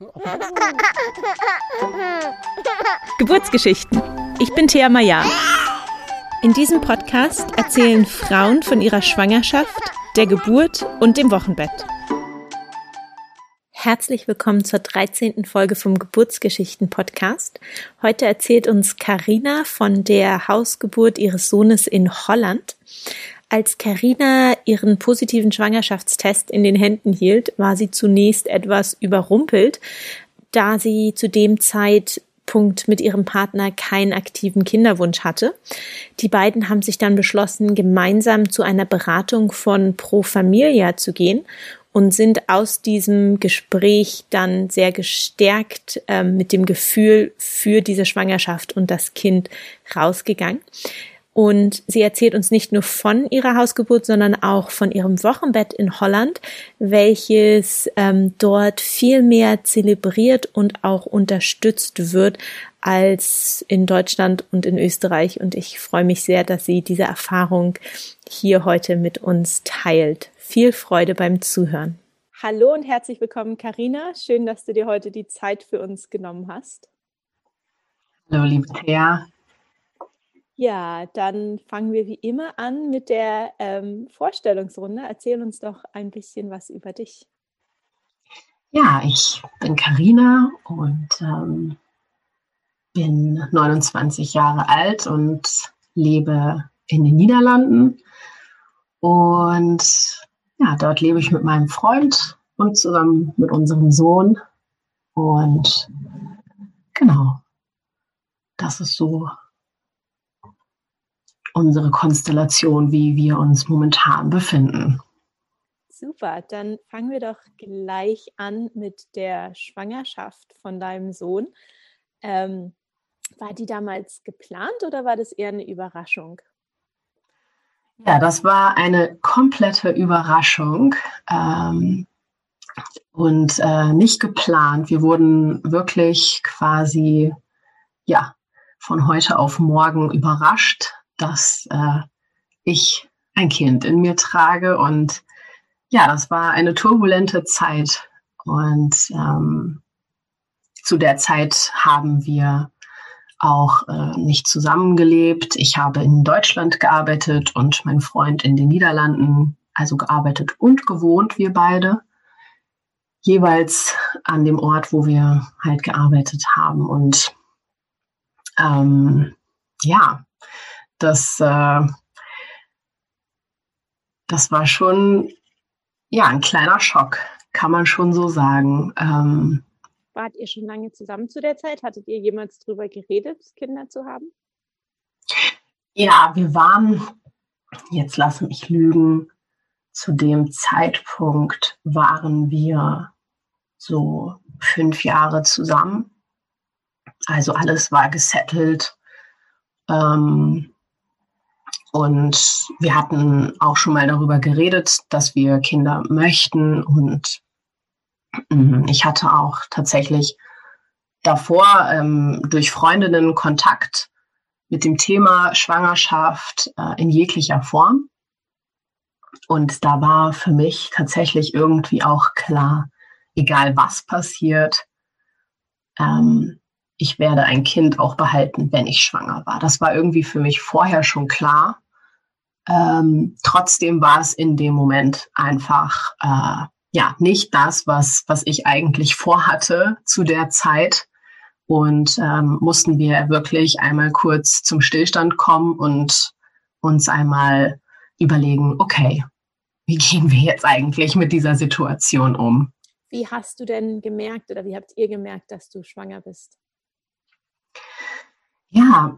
Geburtsgeschichten. Ich bin Thea Maya. In diesem Podcast erzählen Frauen von ihrer Schwangerschaft, der Geburt und dem Wochenbett. Herzlich willkommen zur 13. Folge vom Geburtsgeschichten Podcast. Heute erzählt uns Karina von der Hausgeburt ihres Sohnes in Holland. Als Karina ihren positiven Schwangerschaftstest in den Händen hielt, war sie zunächst etwas überrumpelt, da sie zu dem Zeitpunkt mit ihrem Partner keinen aktiven Kinderwunsch hatte. Die beiden haben sich dann beschlossen, gemeinsam zu einer Beratung von Pro Familia zu gehen und sind aus diesem Gespräch dann sehr gestärkt äh, mit dem Gefühl für diese Schwangerschaft und das Kind rausgegangen. Und sie erzählt uns nicht nur von ihrer Hausgeburt, sondern auch von ihrem Wochenbett in Holland, welches ähm, dort viel mehr zelebriert und auch unterstützt wird als in Deutschland und in Österreich. Und ich freue mich sehr, dass sie diese Erfahrung hier heute mit uns teilt. Viel Freude beim Zuhören. Hallo und herzlich willkommen, Karina. Schön, dass du dir heute die Zeit für uns genommen hast. Hallo, liebe Thea. Ja, dann fangen wir wie immer an mit der ähm, Vorstellungsrunde. Erzähl uns doch ein bisschen was über dich. Ja, ich bin Karina und ähm, bin 29 Jahre alt und lebe in den Niederlanden. Und ja, dort lebe ich mit meinem Freund und zusammen mit unserem Sohn. Und genau, das ist so unsere Konstellation, wie wir uns momentan befinden. Super, dann fangen wir doch gleich an mit der Schwangerschaft von deinem Sohn. Ähm, war die damals geplant oder war das eher eine Überraschung? Ja, das war eine komplette Überraschung ähm, und äh, nicht geplant. Wir wurden wirklich quasi, ja, von heute auf morgen überrascht dass äh, ich ein Kind in mir trage. Und ja, das war eine turbulente Zeit. Und ähm, zu der Zeit haben wir auch äh, nicht zusammengelebt. Ich habe in Deutschland gearbeitet und mein Freund in den Niederlanden, also gearbeitet und gewohnt, wir beide, jeweils an dem Ort, wo wir halt gearbeitet haben. Und ähm, ja, das, äh, das war schon ja ein kleiner Schock, kann man schon so sagen. Ähm, Wart ihr schon lange zusammen zu der Zeit? Hattet ihr jemals darüber geredet, Kinder zu haben? Ja, wir waren, jetzt lass mich lügen, zu dem Zeitpunkt waren wir so fünf Jahre zusammen. Also alles war gesettelt. Ähm, und wir hatten auch schon mal darüber geredet, dass wir Kinder möchten. Und mm, ich hatte auch tatsächlich davor ähm, durch Freundinnen Kontakt mit dem Thema Schwangerschaft äh, in jeglicher Form. Und da war für mich tatsächlich irgendwie auch klar, egal was passiert, ähm, ich werde ein Kind auch behalten, wenn ich schwanger war. Das war irgendwie für mich vorher schon klar. Ähm, trotzdem war es in dem Moment einfach äh, ja nicht das, was, was ich eigentlich vorhatte zu der Zeit. Und ähm, mussten wir wirklich einmal kurz zum Stillstand kommen und uns einmal überlegen, okay, wie gehen wir jetzt eigentlich mit dieser Situation um? Wie hast du denn gemerkt oder wie habt ihr gemerkt, dass du schwanger bist? Ja,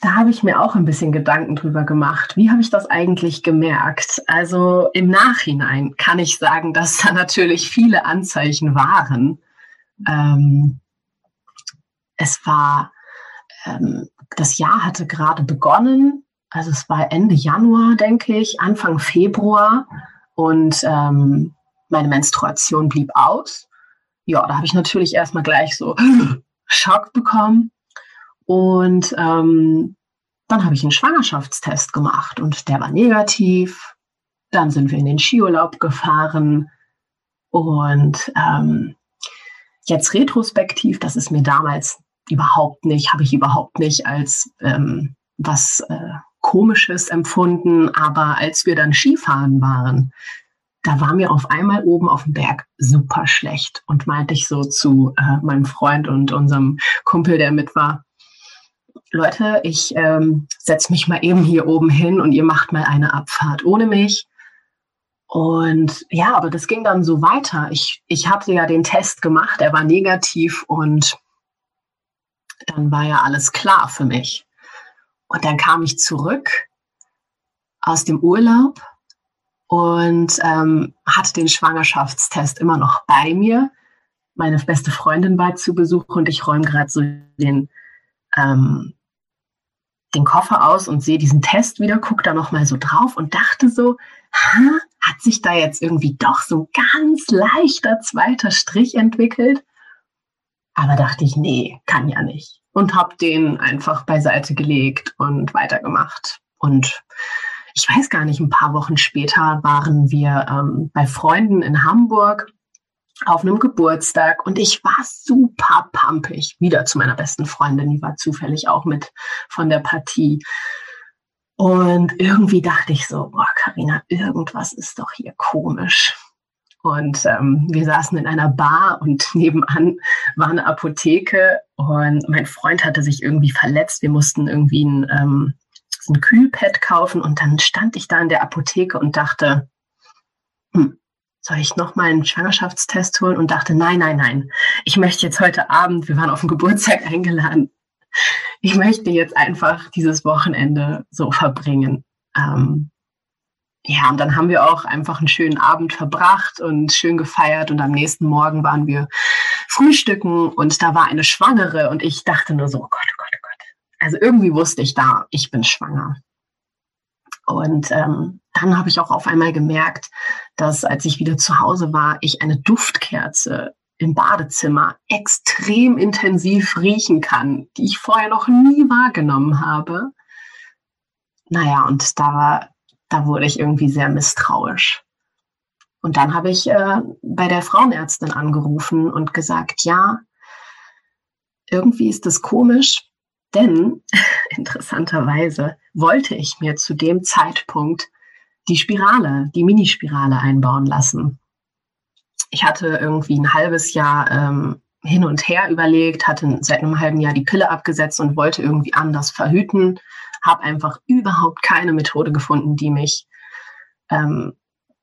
da habe ich mir auch ein bisschen Gedanken drüber gemacht. Wie habe ich das eigentlich gemerkt? Also im Nachhinein kann ich sagen, dass da natürlich viele Anzeichen waren. Ähm, es war, ähm, das Jahr hatte gerade begonnen. Also es war Ende Januar, denke ich, Anfang Februar. Und ähm, meine Menstruation blieb aus. Ja, da habe ich natürlich erstmal gleich so Schock bekommen. Und ähm, dann habe ich einen Schwangerschaftstest gemacht und der war negativ. Dann sind wir in den Skiurlaub gefahren und ähm, jetzt retrospektiv, das ist mir damals überhaupt nicht, habe ich überhaupt nicht als ähm, was äh, Komisches empfunden. Aber als wir dann Skifahren waren, da war mir auf einmal oben auf dem Berg super schlecht und meinte ich so zu äh, meinem Freund und unserem Kumpel, der mit war, Leute, ich ähm, setze mich mal eben hier oben hin und ihr macht mal eine Abfahrt ohne mich. Und ja, aber das ging dann so weiter. Ich, ich hatte ja den Test gemacht, er war negativ und dann war ja alles klar für mich. Und dann kam ich zurück aus dem Urlaub und ähm, hatte den Schwangerschaftstest immer noch bei mir. Meine beste Freundin war zu Besuch und ich räume gerade so den, ähm, den Koffer aus und sehe diesen Test wieder, gucke da nochmal so drauf und dachte so, ha, hat sich da jetzt irgendwie doch so ganz leichter zweiter Strich entwickelt? Aber dachte ich, nee, kann ja nicht. Und habe den einfach beiseite gelegt und weitergemacht. Und ich weiß gar nicht, ein paar Wochen später waren wir ähm, bei Freunden in Hamburg auf einem Geburtstag und ich war super pumpig. Wieder zu meiner besten Freundin, die war zufällig auch mit von der Partie. Und irgendwie dachte ich so, boah, Carina, irgendwas ist doch hier komisch. Und ähm, wir saßen in einer Bar und nebenan war eine Apotheke und mein Freund hatte sich irgendwie verletzt. Wir mussten irgendwie ein, ähm, ein Kühlpad kaufen und dann stand ich da in der Apotheke und dachte, hm, soll ich noch mal einen Schwangerschaftstest holen? Und dachte, nein, nein, nein. Ich möchte jetzt heute Abend, wir waren auf den Geburtstag eingeladen, ich möchte jetzt einfach dieses Wochenende so verbringen. Ähm, ja, und dann haben wir auch einfach einen schönen Abend verbracht und schön gefeiert. Und am nächsten Morgen waren wir frühstücken und da war eine Schwangere und ich dachte nur so, oh Gott, oh Gott, oh Gott. Also irgendwie wusste ich da, ich bin schwanger. Und ähm, dann habe ich auch auf einmal gemerkt, dass als ich wieder zu Hause war, ich eine Duftkerze im Badezimmer extrem intensiv riechen kann, die ich vorher noch nie wahrgenommen habe. Naja, und da, war, da wurde ich irgendwie sehr misstrauisch. Und dann habe ich äh, bei der Frauenärztin angerufen und gesagt, ja, irgendwie ist das komisch, denn interessanterweise wollte ich mir zu dem Zeitpunkt die Spirale, die Minispirale einbauen lassen ich hatte irgendwie ein halbes Jahr ähm, hin und her überlegt, hatte seit einem halben Jahr die Pille abgesetzt und wollte irgendwie anders verhüten, habe einfach überhaupt keine Methode gefunden, die mich ähm,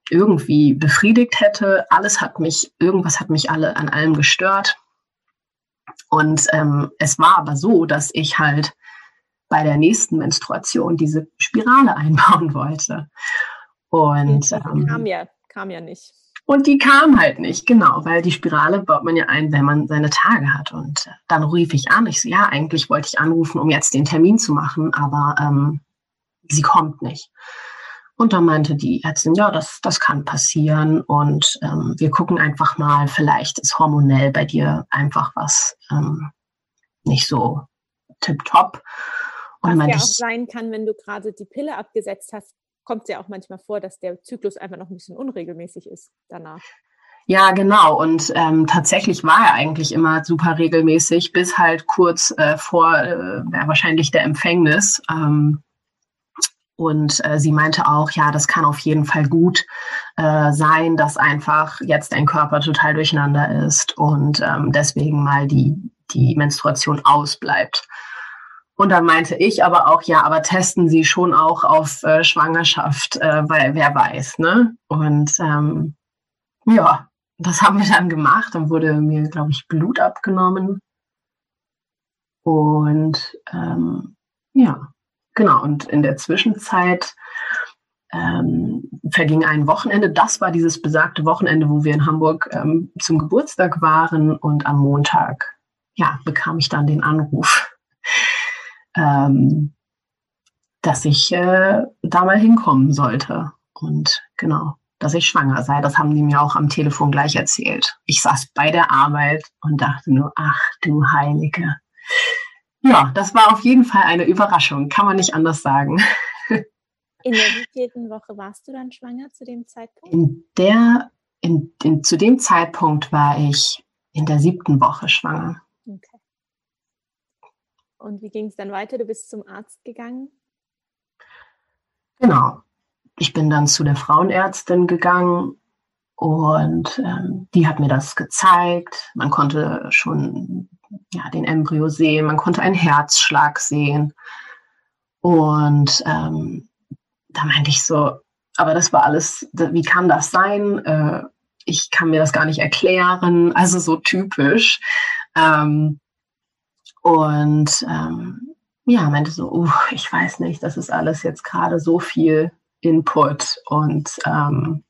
irgendwie befriedigt hätte. Alles hat mich, irgendwas hat mich alle an allem gestört. Und ähm, es war aber so, dass ich halt bei der nächsten Menstruation diese Spirale einbauen wollte. Und ähm, kam ja, kam ja nicht. Und die kam halt nicht, genau, weil die Spirale baut man ja ein, wenn man seine Tage hat. Und dann rief ich an. Ich so, ja, eigentlich wollte ich anrufen, um jetzt den Termin zu machen, aber ähm, sie kommt nicht. Und dann meinte die Ärztin, ja, das, das kann passieren. Und ähm, wir gucken einfach mal, vielleicht ist hormonell bei dir einfach was ähm, nicht so tipptopp. Und was ja auch sein kann, wenn du gerade die Pille abgesetzt hast, kommt es ja auch manchmal vor, dass der Zyklus einfach noch ein bisschen unregelmäßig ist danach. Ja, genau. Und ähm, tatsächlich war er eigentlich immer super regelmäßig, bis halt kurz äh, vor äh, wahrscheinlich der Empfängnis. Ähm, und äh, sie meinte auch, ja, das kann auf jeden Fall gut äh, sein, dass einfach jetzt dein Körper total durcheinander ist und ähm, deswegen mal die, die Menstruation ausbleibt. Und dann meinte ich aber auch, ja, aber testen Sie schon auch auf äh, Schwangerschaft, äh, weil wer weiß, ne? Und ähm, ja, das haben wir dann gemacht. Dann wurde mir, glaube ich, Blut abgenommen. Und ähm, ja, genau. Und in der Zwischenzeit ähm, verging ein Wochenende. Das war dieses besagte Wochenende, wo wir in Hamburg ähm, zum Geburtstag waren. Und am Montag, ja, bekam ich dann den Anruf ähm, dass ich äh, da mal hinkommen sollte. Und genau, dass ich schwanger sei. Das haben die mir auch am Telefon gleich erzählt. Ich saß bei der Arbeit und dachte nur, ach du Heilige. Ja, das war auf jeden Fall eine Überraschung, kann man nicht anders sagen. In der wievielten Woche warst du dann schwanger zu dem Zeitpunkt? In der, in, in, zu dem Zeitpunkt war ich in der siebten Woche schwanger. Und wie ging es dann weiter? Du bist zum Arzt gegangen? Genau. Ich bin dann zu der Frauenärztin gegangen und ähm, die hat mir das gezeigt. Man konnte schon ja, den Embryo sehen, man konnte einen Herzschlag sehen. Und ähm, da meinte ich so, aber das war alles, wie kann das sein? Äh, ich kann mir das gar nicht erklären. Also so typisch. Ähm, und ähm, ja, meinte so, uh, ich weiß nicht, das ist alles jetzt gerade so viel Input. Und ähm,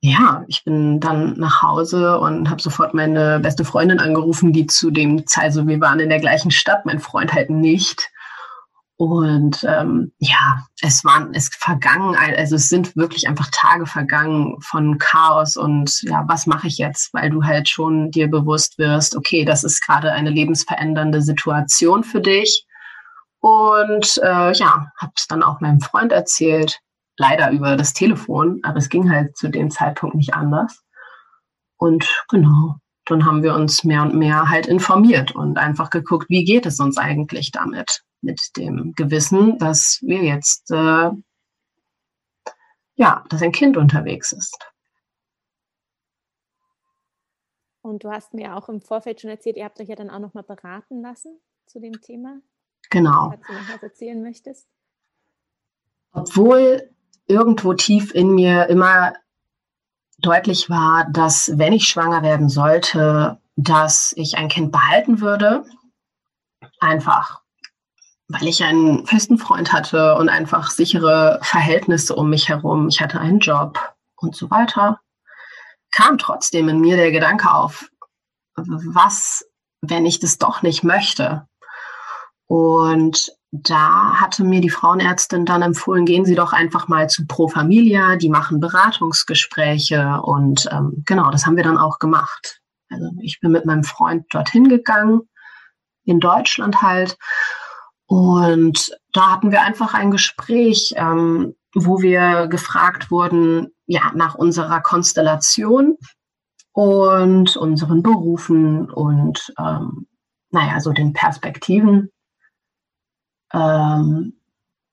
ja, ich bin dann nach Hause und habe sofort meine beste Freundin angerufen, die zu dem also wir waren in der gleichen Stadt, mein Freund halt nicht. Und ähm, ja, es waren, es vergangen, also es sind wirklich einfach Tage vergangen von Chaos und ja, was mache ich jetzt? Weil du halt schon dir bewusst wirst, okay, das ist gerade eine lebensverändernde Situation für dich. Und äh, ja, habe es dann auch meinem Freund erzählt, leider über das Telefon, aber es ging halt zu dem Zeitpunkt nicht anders. Und genau, dann haben wir uns mehr und mehr halt informiert und einfach geguckt, wie geht es uns eigentlich damit? Mit dem Gewissen, dass wir jetzt, äh, ja, dass ein Kind unterwegs ist. Und du hast mir auch im Vorfeld schon erzählt, ihr habt euch ja dann auch noch mal beraten lassen zu dem Thema. Genau. Du noch was erzählen möchtest. Obwohl irgendwo tief in mir immer deutlich war, dass wenn ich schwanger werden sollte, dass ich ein Kind behalten würde. Einfach weil ich einen festen Freund hatte und einfach sichere Verhältnisse um mich herum. Ich hatte einen Job und so weiter. Kam trotzdem in mir der Gedanke auf, was, wenn ich das doch nicht möchte? Und da hatte mir die Frauenärztin dann empfohlen, gehen Sie doch einfach mal zu Pro Familia, die machen Beratungsgespräche und ähm, genau, das haben wir dann auch gemacht. Also ich bin mit meinem Freund dorthin gegangen, in Deutschland halt, und da hatten wir einfach ein Gespräch, ähm, wo wir gefragt wurden, ja, nach unserer Konstellation und unseren Berufen und, ähm, naja, so den Perspektiven. Ähm,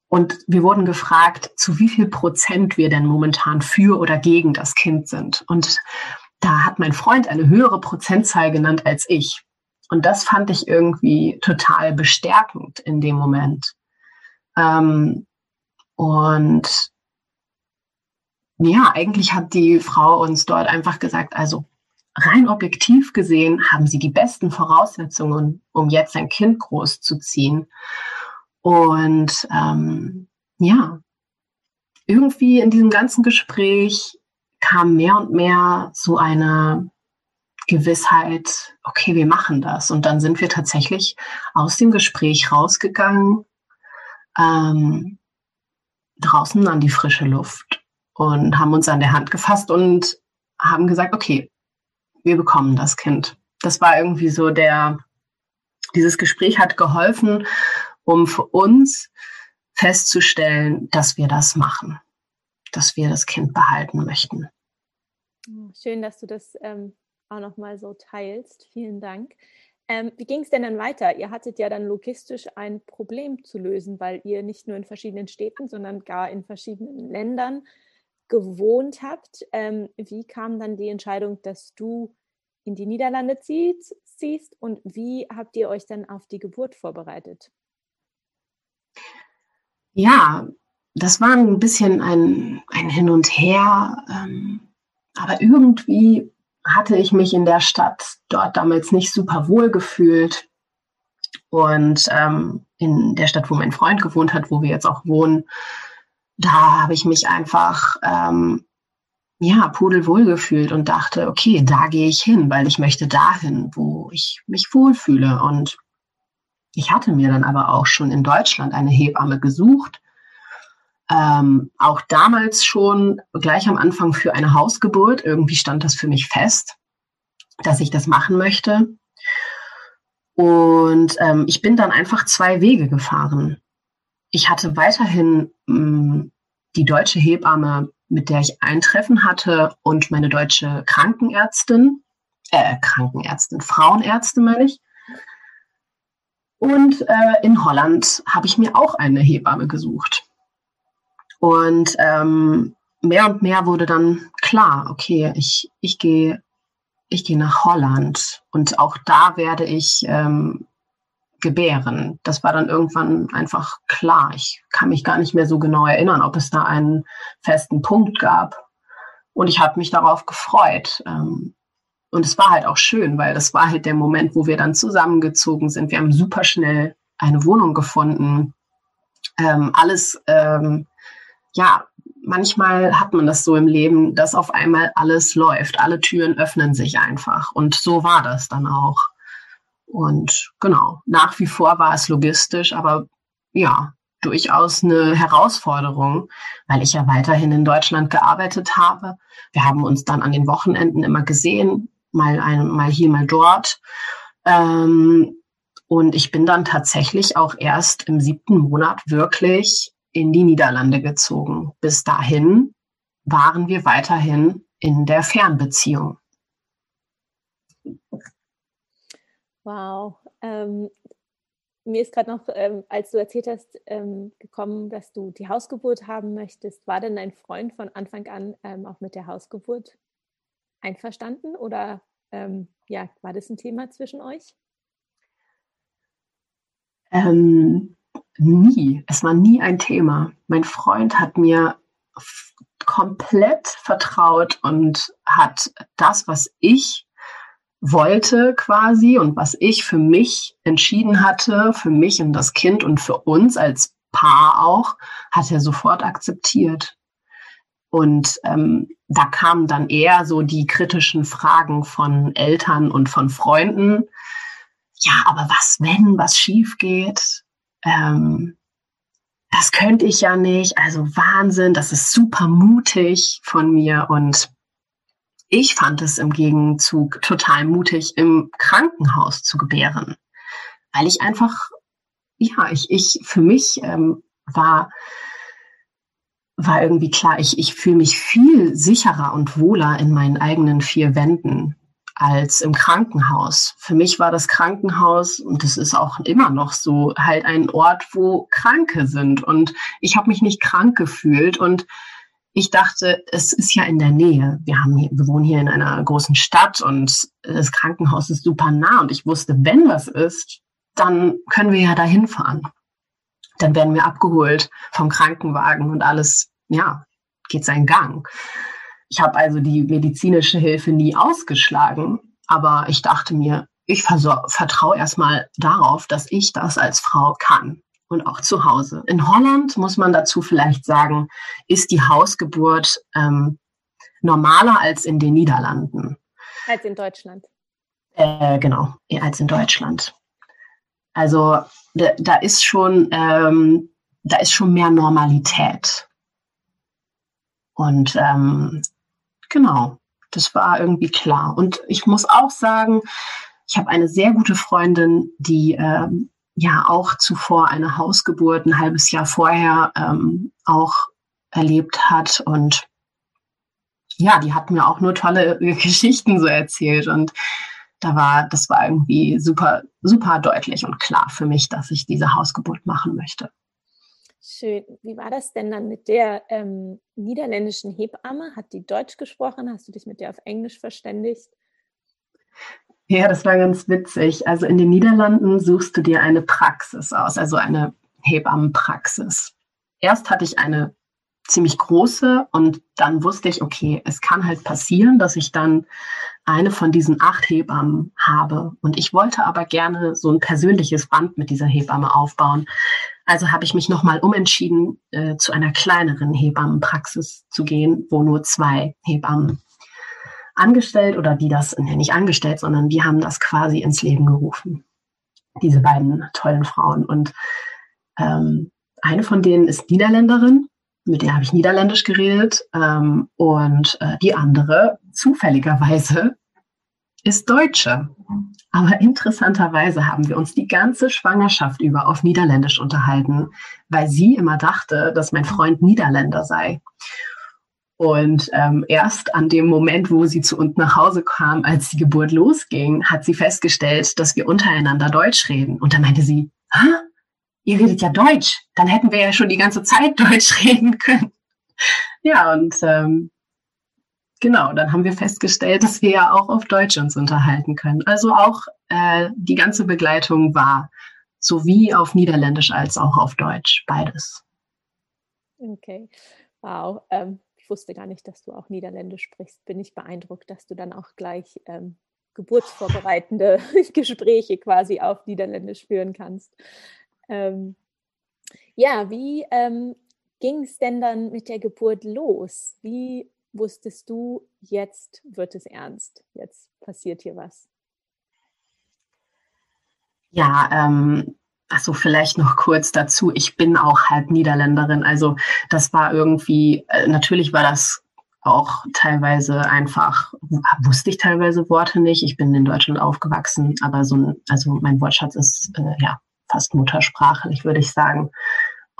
und wir wurden gefragt, zu wie viel Prozent wir denn momentan für oder gegen das Kind sind. Und da hat mein Freund eine höhere Prozentzahl genannt als ich. Und das fand ich irgendwie total bestärkend in dem Moment. Ähm, und ja, eigentlich hat die Frau uns dort einfach gesagt, also rein objektiv gesehen haben sie die besten Voraussetzungen, um jetzt ein Kind großzuziehen. Und ähm, ja, irgendwie in diesem ganzen Gespräch kam mehr und mehr so eine Gewissheit, okay, wir machen das. Und dann sind wir tatsächlich aus dem Gespräch rausgegangen, ähm, draußen an die frische Luft und haben uns an der Hand gefasst und haben gesagt, okay, wir bekommen das Kind. Das war irgendwie so der, dieses Gespräch hat geholfen, um für uns festzustellen, dass wir das machen, dass wir das Kind behalten möchten. Schön, dass du das ähm, auch nochmal so teilst. Vielen Dank. Ähm, wie ging es denn dann weiter? Ihr hattet ja dann logistisch ein Problem zu lösen, weil ihr nicht nur in verschiedenen Städten, sondern gar in verschiedenen Ländern gewohnt habt. Ähm, wie kam dann die Entscheidung, dass du in die Niederlande ziehst, ziehst und wie habt ihr euch dann auf die Geburt vorbereitet? Ja, das war ein bisschen ein, ein Hin und Her, ähm, aber irgendwie hatte ich mich in der Stadt dort damals nicht super wohl gefühlt. Und ähm, in der Stadt, wo mein Freund gewohnt hat, wo wir jetzt auch wohnen, da habe ich mich einfach ähm, ja pudelwohl gefühlt und dachte, okay, da gehe ich hin, weil ich möchte dahin, wo ich mich wohlfühle. Und ich hatte mir dann aber auch schon in Deutschland eine Hebamme gesucht ähm, auch damals schon gleich am Anfang für eine Hausgeburt. Irgendwie stand das für mich fest, dass ich das machen möchte. Und ähm, ich bin dann einfach zwei Wege gefahren. Ich hatte weiterhin mh, mm, die deutsche Hebamme, mit der ich ein Treffen hatte, und meine deutsche Krankenärztin. äh, Krankenärztin, Frauenärzte meine ich. Und äh, in Holland habe ich mir auch eine Hebamme gesucht. Und ähm, mehr und mehr wurde dann klar, okay, ich, ich gehe ich gehe nach Holland und auch da werde ich ähm, gebären. Das war dann irgendwann einfach klar. Ich kann mich gar nicht mehr so genau erinnern, ob es da einen festen Punkt gab. Und ich habe mich darauf gefreut. Ähm, und es war halt auch schön, weil das war halt der Moment, wo wir dann zusammengezogen sind. Wir haben super schnell eine Wohnung gefunden. Ähm, alles, ähm, ja, manchmal hat man das so im Leben, dass auf einmal alles läuft. Alle Türen öffnen sich einfach. Und so war das dann auch. Und genau, nach wie vor war es logistisch, aber ja, durchaus eine Herausforderung, weil ich ja weiterhin in Deutschland gearbeitet habe. Wir haben uns dann an den Wochenenden immer gesehen, mal, ein, mal hier, mal dort. Ähm, und ich bin dann tatsächlich auch erst im siebten Monat wirklich in die Niederlande gezogen. Bis dahin waren wir weiterhin in der Fernbeziehung. Wow. Ähm, mir ist gerade noch, ähm, als du erzählt hast, ähm, gekommen, dass du die Hausgeburt haben möchtest. War denn dein Freund von Anfang an ähm, auch mit der Hausgeburt einverstanden oder ähm, ja, war das ein Thema zwischen euch? Ähm, nie. Es war nie ein Thema. Mein Freund hat mir komplett vertraut und hat das, was ich wollte quasi und was ich für mich entschieden hatte, für mich und das Kind und für uns als Paar auch, hat er sofort akzeptiert. Und ähm, da kamen dann eher so die kritischen Fragen von Eltern und von Freunden. Ja, aber was, wenn was schief geht? Ähm, das könnte ich ja nicht. Also Wahnsinn, das ist super mutig von mir. Und ich fand es im Gegenzug total mutig, im Krankenhaus zu gebären, weil ich einfach, ja, ich, ich für mich ähm, war war irgendwie klar, ich, ich fühle mich viel sicherer und wohler in meinen eigenen vier Wänden als im Krankenhaus. Für mich war das Krankenhaus, und das ist auch immer noch so, halt ein Ort, wo Kranke sind. Und ich habe mich nicht krank gefühlt. Und ich dachte, es ist ja in der Nähe. Wir, haben hier, wir wohnen hier in einer großen Stadt und das Krankenhaus ist super nah. Und ich wusste, wenn was ist, dann können wir ja dahin fahren dann werden wir abgeholt vom Krankenwagen und alles, ja, geht seinen Gang. Ich habe also die medizinische Hilfe nie ausgeschlagen, aber ich dachte mir, ich vertraue erstmal darauf, dass ich das als Frau kann und auch zu Hause. In Holland muss man dazu vielleicht sagen, ist die Hausgeburt ähm, normaler als in den Niederlanden. Als in Deutschland. Äh, genau, als in Deutschland. Also da, da ist schon, ähm, da ist schon mehr Normalität. Und ähm, genau, das war irgendwie klar. Und ich muss auch sagen, ich habe eine sehr gute Freundin, die ähm, ja auch zuvor eine Hausgeburt ein halbes Jahr vorher ähm, auch erlebt hat. Und ja, die hat mir auch nur tolle Geschichten so erzählt. Und da war, das war irgendwie super, super deutlich und klar für mich, dass ich diese Hausgeburt machen möchte. Schön. Wie war das denn dann mit der ähm, niederländischen Hebamme? Hat die Deutsch gesprochen? Hast du dich mit der auf Englisch verständigt? Ja, das war ganz witzig. Also in den Niederlanden suchst du dir eine Praxis aus, also eine Hebammenpraxis. Erst hatte ich eine ziemlich große und dann wusste ich, okay, es kann halt passieren, dass ich dann eine von diesen acht Hebammen habe. Und ich wollte aber gerne so ein persönliches Band mit dieser Hebamme aufbauen. Also habe ich mich nochmal umentschieden, äh, zu einer kleineren Hebammenpraxis zu gehen, wo nur zwei Hebammen angestellt oder die das, nee, nicht angestellt, sondern die haben das quasi ins Leben gerufen. Diese beiden tollen Frauen. Und ähm, eine von denen ist Niederländerin mit der habe ich Niederländisch geredet ähm, und äh, die andere zufälligerweise ist Deutsche. Aber interessanterweise haben wir uns die ganze Schwangerschaft über auf Niederländisch unterhalten, weil sie immer dachte, dass mein Freund Niederländer sei. Und ähm, erst an dem Moment, wo sie zu uns nach Hause kam, als die Geburt losging, hat sie festgestellt, dass wir untereinander Deutsch reden. Und dann meinte sie, ihr redet ja Deutsch. Dann hätten wir ja schon die ganze Zeit Deutsch reden können. Ja, und ähm, genau, dann haben wir festgestellt, dass wir ja auch auf Deutsch uns unterhalten können. Also auch äh, die ganze Begleitung war sowie auf Niederländisch als auch auf Deutsch, beides. Okay, wow. Ähm, ich wusste gar nicht, dass du auch Niederländisch sprichst. Bin ich beeindruckt, dass du dann auch gleich ähm, geburtsvorbereitende Gespräche quasi auf Niederländisch führen kannst. Ähm, ja, wie ähm, ging es denn dann mit der Geburt los? Wie wusstest du, jetzt wird es ernst, jetzt passiert hier was? Ja, ähm, also vielleicht noch kurz dazu. Ich bin auch halb Niederländerin. Also das war irgendwie, äh, natürlich war das auch teilweise einfach, wusste ich teilweise Worte nicht. Ich bin in Deutschland aufgewachsen, aber so, also mein Wortschatz ist äh, ja fast muttersprachlich, würde ich sagen.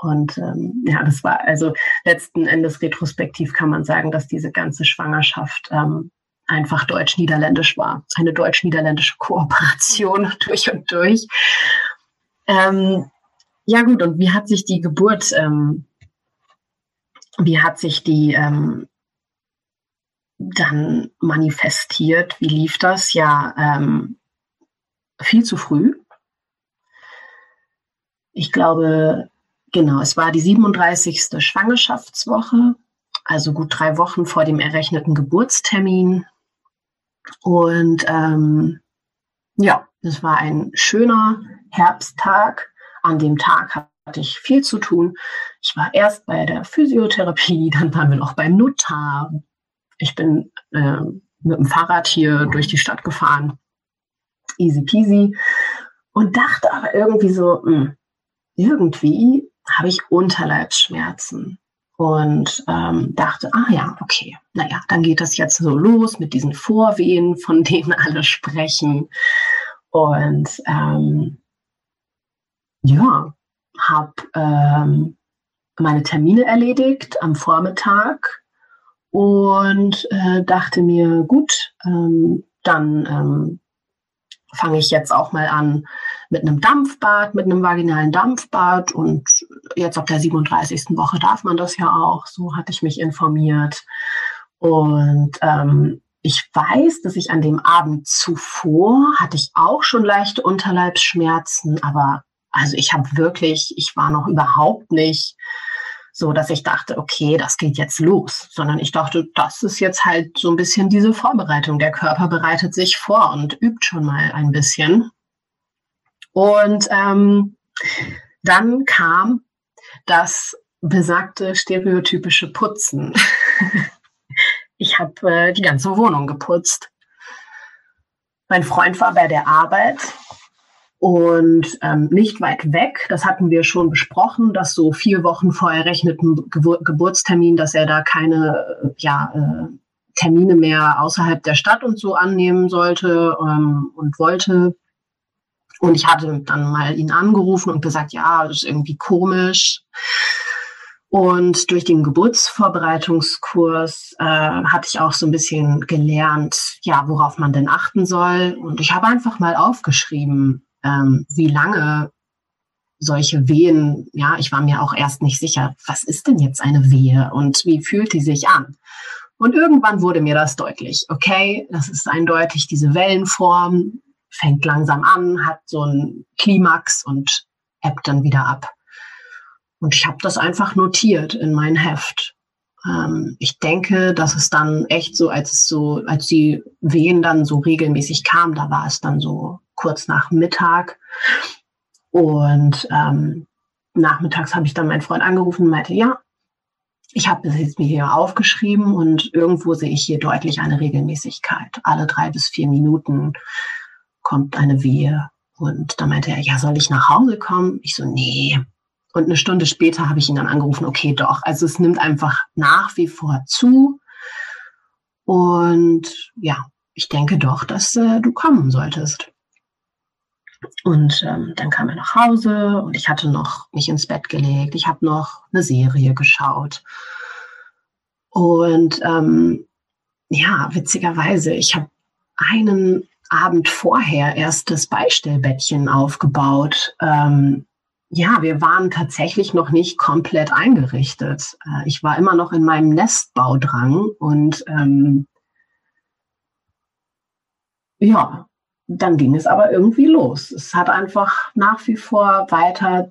Und ähm, ja, das war also letzten Endes retrospektiv kann man sagen, dass diese ganze Schwangerschaft ähm, einfach deutsch-niederländisch war. Eine deutsch-niederländische Kooperation durch und durch. Ähm, ja gut, und wie hat sich die Geburt, ähm, wie hat sich die ähm, dann manifestiert? Wie lief das? Ja, ähm, viel zu früh. Ich glaube, genau, es war die 37. Schwangerschaftswoche, also gut drei Wochen vor dem errechneten Geburtstermin. Und ähm, ja, es war ein schöner Herbsttag. An dem Tag hatte ich viel zu tun. Ich war erst bei der Physiotherapie, dann waren wir noch beim Notar. Ich bin äh, mit dem Fahrrad hier durch die Stadt gefahren. Easy peasy. Und dachte aber irgendwie so, mh, hm, irgendwie habe ich Unterleibsschmerzen und ähm, dachte, ah ja, okay, naja, dann geht das jetzt so los mit diesen Vorwehen, von denen alle sprechen. Und ähm, ja, habe ähm, meine Termine erledigt am Vormittag und äh, dachte mir, gut, ähm, dann ähm, fange ich jetzt auch mal an mit einem Dampfbad, mit einem vaginalen Dampfbad. Und jetzt ab der 37. Woche darf man das ja auch. So hatte ich mich informiert. Und ähm, ich weiß, dass ich an dem Abend zuvor hatte ich auch schon leichte Unterleibsschmerzen, aber also ich habe wirklich, ich war noch überhaupt nicht so dass ich dachte, okay, das geht jetzt los, sondern ich dachte, das ist jetzt halt so ein bisschen diese Vorbereitung. Der Körper bereitet sich vor und übt schon mal ein bisschen. Und ähm, dann kam das besagte stereotypische Putzen. ich habe äh, die ganze Wohnung geputzt. Mein Freund war bei der Arbeit und ähm, nicht weit weg, das hatten wir schon besprochen, dass so vier Wochen vor errechneten Gebur Geburtstermin, dass er da keine ja, äh, Termine mehr außerhalb der Stadt und so annehmen sollte ähm, und wollte. Und ich hatte dann mal ihn angerufen und gesagt, ja, das ist irgendwie komisch. Und durch den Geburtsvorbereitungskurs äh, hatte ich auch so ein bisschen gelernt, ja, worauf man denn achten soll. Und ich habe einfach mal aufgeschrieben, ähm, wie lange solche Wehen, ja, ich war mir auch erst nicht sicher, was ist denn jetzt eine Wehe und wie fühlt die sich an? Und irgendwann wurde mir das deutlich. Okay, das ist eindeutig diese Wellenform, fängt langsam an, hat so einen Klimax und ebbt dann wieder ab. Und ich habe das einfach notiert in mein Heft. Ähm, ich denke, dass es dann echt so, als es so, als die Wehen dann so regelmäßig kamen, da war es dann so kurz nach Mittag. Und ähm, nachmittags habe ich dann meinen Freund angerufen und meinte, ja, ich habe das jetzt mir hier aufgeschrieben und irgendwo sehe ich hier deutlich eine Regelmäßigkeit. Alle drei bis vier Minuten kommt eine Wehe. Und da meinte er, ja, soll ich nach Hause kommen? Ich so, nee. Und eine Stunde später habe ich ihn dann angerufen, okay, doch. Also es nimmt einfach nach wie vor zu. Und ja, ich denke doch, dass äh, du kommen solltest. Und ähm, dann kam er nach Hause und ich hatte noch mich ins Bett gelegt. Ich habe noch eine Serie geschaut. Und ähm, ja, witzigerweise, ich habe einen Abend vorher erst das Beistellbettchen aufgebaut. Ähm, ja, wir waren tatsächlich noch nicht komplett eingerichtet. Äh, ich war immer noch in meinem Nestbaudrang und ähm, ja, dann ging es aber irgendwie los. Es hat einfach nach wie vor weiter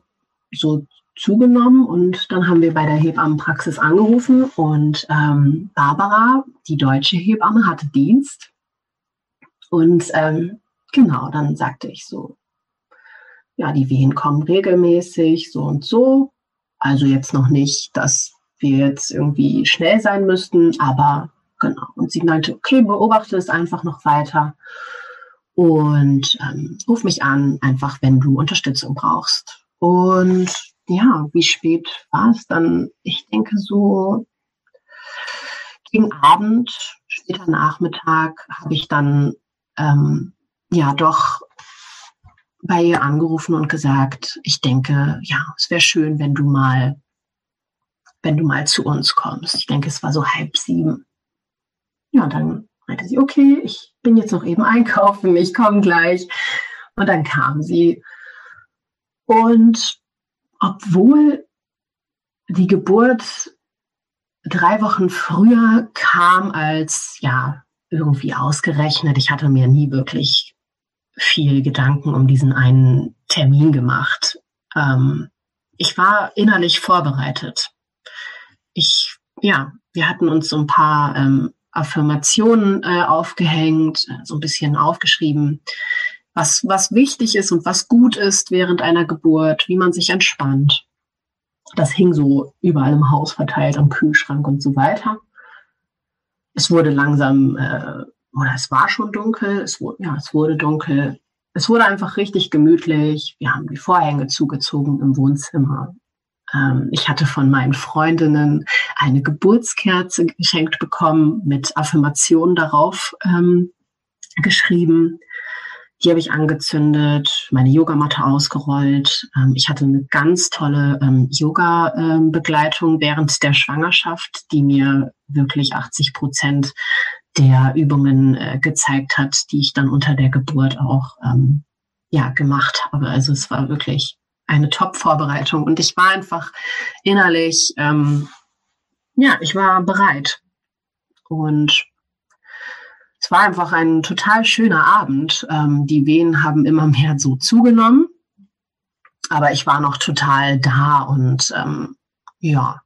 so zugenommen und dann haben wir bei der Hebammenpraxis angerufen und ähm, Barbara, die deutsche Hebamme, hatte Dienst. Und ähm, genau, dann sagte ich so, ja, die Wehen kommen regelmäßig, so und so. Also jetzt noch nicht, dass wir jetzt irgendwie schnell sein müssten, aber genau. Und sie meinte, okay, beobachte es einfach noch weiter und ähm, ruf mich an, einfach wenn du Unterstützung brauchst. Und ja, wie spät war es dann? Ich denke so gegen Abend, später Nachmittag, habe ich dann ähm, ja doch bei ihr angerufen und gesagt, ich denke, ja, es wäre schön, wenn du mal, wenn du mal zu uns kommst. Ich denke, es war so halb sieben. Ja, dann meinte sie, okay, ich bin jetzt noch eben einkaufen, ich komme gleich. Und dann kam sie. Und obwohl die Geburt drei Wochen früher kam als, ja, irgendwie ausgerechnet, ich hatte mir nie wirklich viel Gedanken um diesen einen Termin gemacht. Ähm, ich war innerlich vorbereitet. Ich, ja, wir hatten uns so ein paar ähm, Affirmationen äh, aufgehängt, äh, so ein bisschen aufgeschrieben, was, was wichtig ist und was gut ist während einer Geburt, wie man sich entspannt. Das hing so überall im Haus verteilt, am Kühlschrank und so weiter. Es wurde langsam äh, oder es war schon dunkel, es wurde, ja, es wurde dunkel. Es wurde einfach richtig gemütlich. Wir haben die Vorhänge zugezogen im Wohnzimmer. Ähm, ich hatte von meinen Freundinnen eine Geburtskerze geschenkt bekommen mit Affirmationen darauf ähm, geschrieben. Die habe ich angezündet, meine Yogamatte ausgerollt. Ähm, ich hatte eine ganz tolle ähm, Yoga-Begleitung ähm, während der Schwangerschaft, die mir wirklich 80 Prozent der Übungen äh, gezeigt hat, die ich dann unter der Geburt auch ja gemacht habe. Also es war wirklich eine Top-Vorbereitung und ich war einfach innerlich, ähm, ja, ich war bereit und es war einfach ein total schöner Abend. Ähm, die Wehen haben immer mehr so zugenommen, aber ich war noch total da und ähm, ja,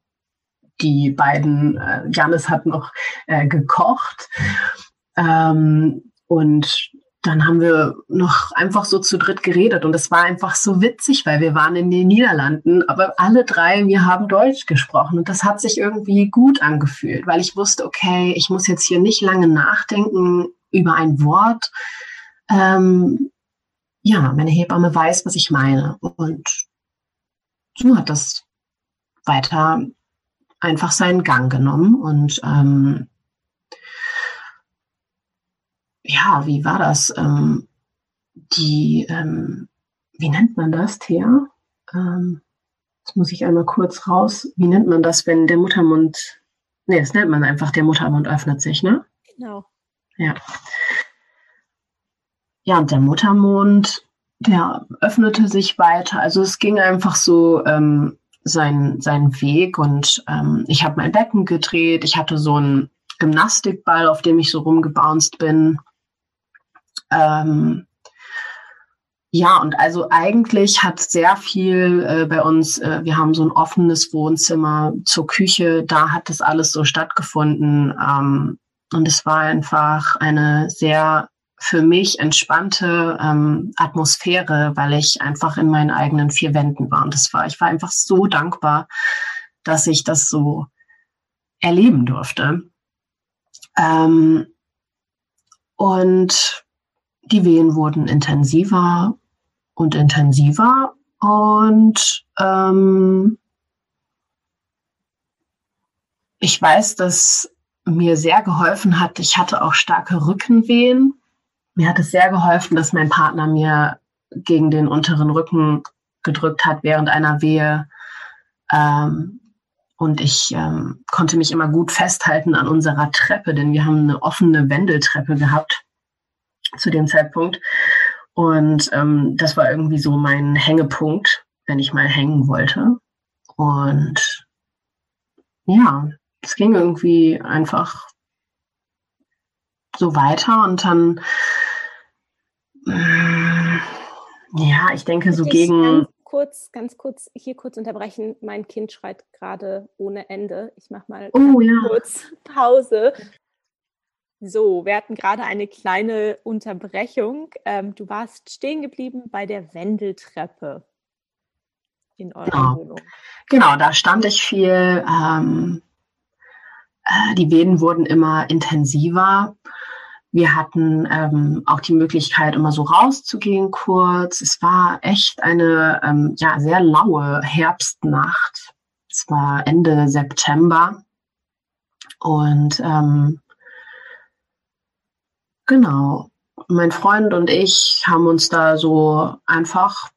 die beiden, äh, Janis hat noch äh, gekocht. Ähm, und dann haben wir noch einfach so zu dritt geredet. Und es war einfach so witzig, weil wir waren in den Niederlanden, aber alle drei, wir haben Deutsch gesprochen. Und das hat sich irgendwie gut angefühlt, weil ich wusste, okay, ich muss jetzt hier nicht lange nachdenken über ein Wort. Ähm, ja, meine Hebamme weiß, was ich meine. Und so hat das weiter einfach seinen Gang genommen. Und ähm, ja, wie war das? Ähm, die, ähm, wie nennt man das, Thea? Ähm, das muss ich einmal kurz raus. Wie nennt man das, wenn der Muttermund, nee, das nennt man einfach, der Muttermund öffnet sich, ne? Genau. Ja. Ja, und der Muttermund, der öffnete sich weiter. Also es ging einfach so ähm, sein, seinen Weg und ähm, ich habe mein Becken gedreht. Ich hatte so einen Gymnastikball, auf dem ich so rumgebounced bin. Ähm, ja, und also eigentlich hat sehr viel äh, bei uns, äh, wir haben so ein offenes Wohnzimmer zur Küche, da hat das alles so stattgefunden. Ähm, und es war einfach eine sehr für mich entspannte ähm, Atmosphäre, weil ich einfach in meinen eigenen vier Wänden war. Und das war, ich war einfach so dankbar, dass ich das so erleben durfte. Ähm, und die Wehen wurden intensiver und intensiver und ähm, ich weiß, dass mir sehr geholfen hat. Ich hatte auch starke Rückenwehen mir hat es sehr geholfen, dass mein Partner mir gegen den unteren Rücken gedrückt hat während einer Wehe. Ähm, und ich ähm, konnte mich immer gut festhalten an unserer Treppe, denn wir haben eine offene Wendeltreppe gehabt zu dem Zeitpunkt. Und ähm, das war irgendwie so mein Hängepunkt, wenn ich mal hängen wollte. Und ja, es ging irgendwie einfach so weiter und dann, äh, ja, ich denke so gegen kurz, ganz kurz, hier kurz unterbrechen. Mein Kind schreit gerade ohne Ende. Ich mache mal oh, ja. kurz Pause. So, wir hatten gerade eine kleine Unterbrechung. Ähm, du warst stehen geblieben bei der Wendeltreppe in eurer genau. Wohnung. Genau, da stand ich viel. Ähm, äh, die Wehen wurden immer intensiver. Wir hatten ähm, auch die Möglichkeit, immer so rauszugehen kurz. Es war echt eine ähm, ja, sehr laue Herbstnacht. Es war Ende September. Und ähm, genau, mein Freund und ich haben uns da so einfach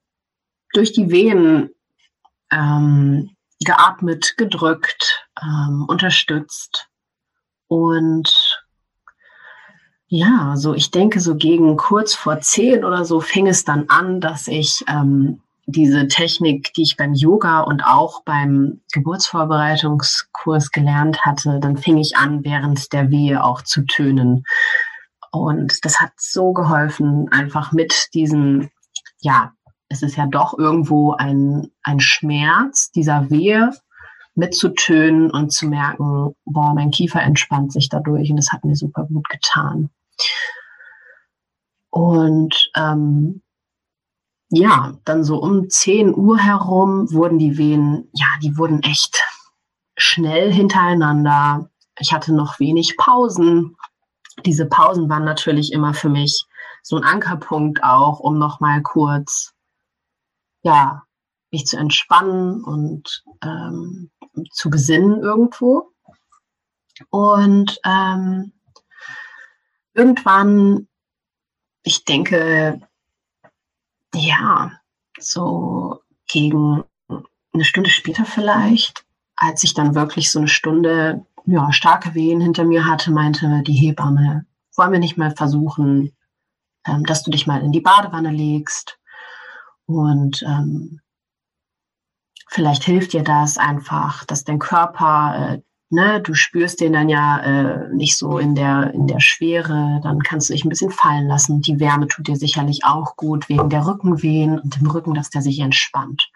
durch die Wehen ähm, geatmet, gedrückt, ähm, unterstützt. Und ja, so ich denke, so gegen kurz vor zehn oder so fing es dann an, dass ich ähm, diese Technik, die ich beim Yoga und auch beim Geburtsvorbereitungskurs gelernt hatte, dann fing ich an, während der Wehe auch zu tönen. Und das hat so geholfen, einfach mit diesem, ja, es ist ja doch irgendwo ein, ein Schmerz dieser Wehe mitzutönen und zu merken, boah, mein Kiefer entspannt sich dadurch und das hat mir super gut getan. Und ähm, ja, dann so um 10 Uhr herum wurden die Wehen, ja, die wurden echt schnell hintereinander. Ich hatte noch wenig Pausen. Diese Pausen waren natürlich immer für mich so ein Ankerpunkt auch, um noch mal kurz, ja, mich zu entspannen und ähm, zu besinnen irgendwo. Und ähm, irgendwann, ich denke, ja, so gegen eine Stunde später vielleicht, als ich dann wirklich so eine Stunde ja, starke Wehen hinter mir hatte, meinte die Hebamme, wollen wir nicht mal versuchen, ähm, dass du dich mal in die Badewanne legst und ähm, vielleicht hilft dir das einfach, dass dein Körper äh, ne, du spürst den dann ja äh, nicht so in der, in der Schwere, dann kannst du dich ein bisschen fallen lassen. Die Wärme tut dir sicherlich auch gut wegen der Rückenwehen und dem Rücken, dass der sich entspannt.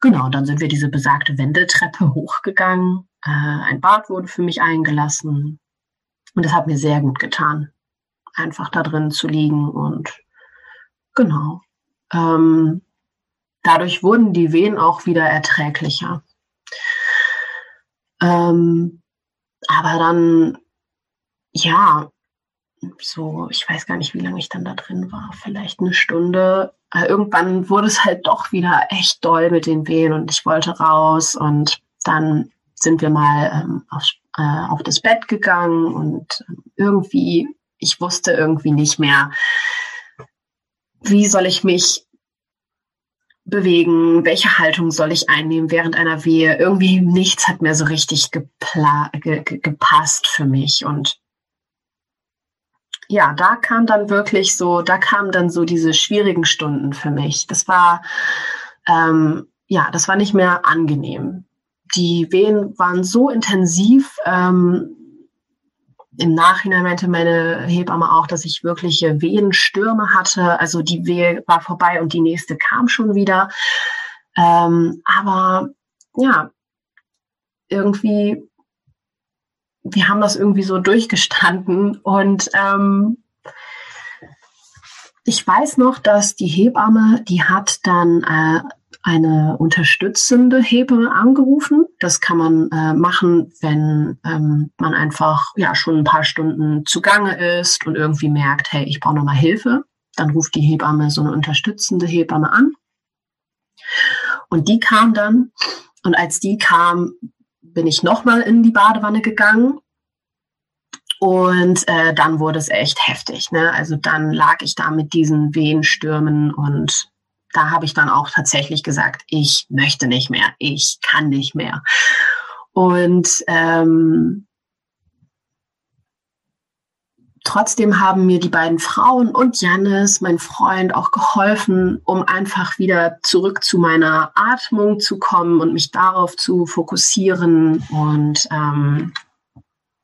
Genau, dann sind wir diese besagte Wendeltreppe hochgegangen. Äh, ein Bad wurde für mich eingelassen und das hat mir sehr gut getan, einfach da drin zu liegen und genau. Ähm, dadurch wurden die Wehen auch wieder erträglicher. Ähm, aber dann, ja, so, ich weiß gar nicht, wie lange ich dann da drin war, vielleicht eine Stunde. Irgendwann wurde es halt doch wieder echt doll mit den Wehen und ich wollte raus und dann sind wir mal ähm, auf, äh, auf das Bett gegangen und irgendwie, ich wusste irgendwie nicht mehr, wie soll ich mich bewegen? Welche Haltung soll ich einnehmen während einer Wehe? Irgendwie nichts hat mehr so richtig ge gepasst für mich. Und ja, da kam dann wirklich so, da kamen dann so diese schwierigen Stunden für mich. Das war, ähm, ja, das war nicht mehr angenehm. Die Wehen waren so intensiv, ähm, im Nachhinein meinte meine Hebamme auch, dass ich wirkliche Wehenstürme hatte. Also die Wehe war vorbei und die nächste kam schon wieder. Ähm, aber ja, irgendwie, wir haben das irgendwie so durchgestanden und ähm, ich weiß noch, dass die Hebamme, die hat dann äh, eine unterstützende Hebamme angerufen. Das kann man äh, machen, wenn ähm, man einfach ja schon ein paar Stunden zugange ist und irgendwie merkt, hey, ich brauche nochmal Hilfe. Dann ruft die Hebamme so eine unterstützende Hebamme an. Und die kam dann. Und als die kam, bin ich nochmal in die Badewanne gegangen. Und äh, dann wurde es echt heftig. Ne? Also dann lag ich da mit diesen Wehenstürmen und da habe ich dann auch tatsächlich gesagt, ich möchte nicht mehr, ich kann nicht mehr. Und ähm, trotzdem haben mir die beiden Frauen und Janis, mein Freund, auch geholfen, um einfach wieder zurück zu meiner Atmung zu kommen und mich darauf zu fokussieren. Und ähm,